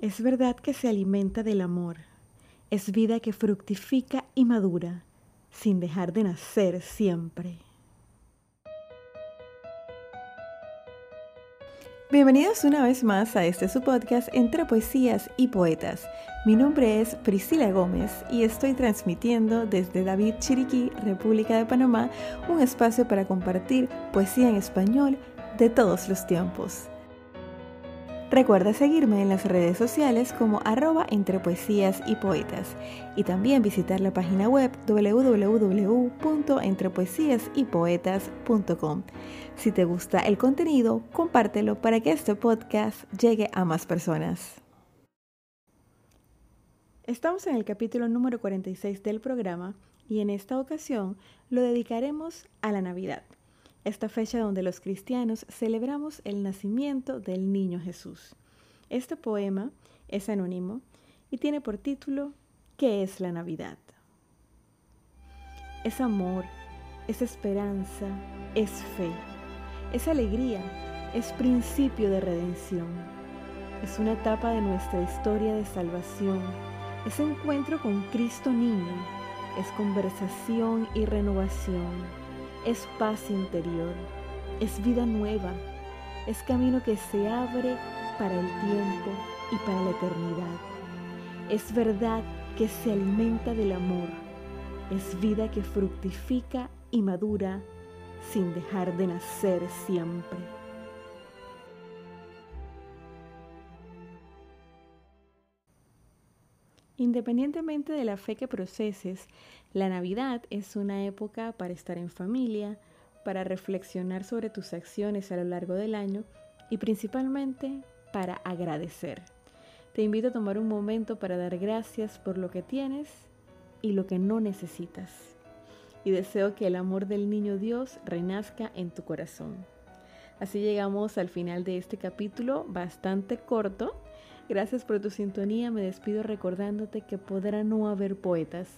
Es verdad que se alimenta del amor. Es vida que fructifica y madura sin dejar de nacer siempre. Bienvenidos una vez más a este su podcast entre poesías y poetas. Mi nombre es Priscila Gómez y estoy transmitiendo desde David Chiriquí, República de Panamá, un espacio para compartir poesía en español de todos los tiempos. Recuerda seguirme en las redes sociales como arroba entre poesías y poetas y también visitar la página web www.entrepoesiasypoetas.com. Si te gusta el contenido, compártelo para que este podcast llegue a más personas. Estamos en el capítulo número 46 del programa y en esta ocasión lo dedicaremos a la Navidad esta fecha donde los cristianos celebramos el nacimiento del niño Jesús. Este poema es anónimo y tiene por título ¿Qué es la Navidad? Es amor, es esperanza, es fe, es alegría, es principio de redención. Es una etapa de nuestra historia de salvación, es encuentro con Cristo niño, es conversación y renovación es paz interior, es vida nueva, es camino que se abre para el tiempo y para la eternidad. Es verdad que se alimenta del amor, es vida que fructifica y madura sin dejar de nacer siempre. Independientemente de la fe que proceses, la Navidad es una época para estar en familia, para reflexionar sobre tus acciones a lo largo del año y principalmente para agradecer. Te invito a tomar un momento para dar gracias por lo que tienes y lo que no necesitas. Y deseo que el amor del niño Dios renazca en tu corazón. Así llegamos al final de este capítulo bastante corto Gracias por tu sintonía. Me despido recordándote que podrá no haber poetas,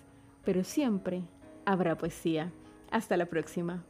pero siempre habrá poesía. Hasta la próxima.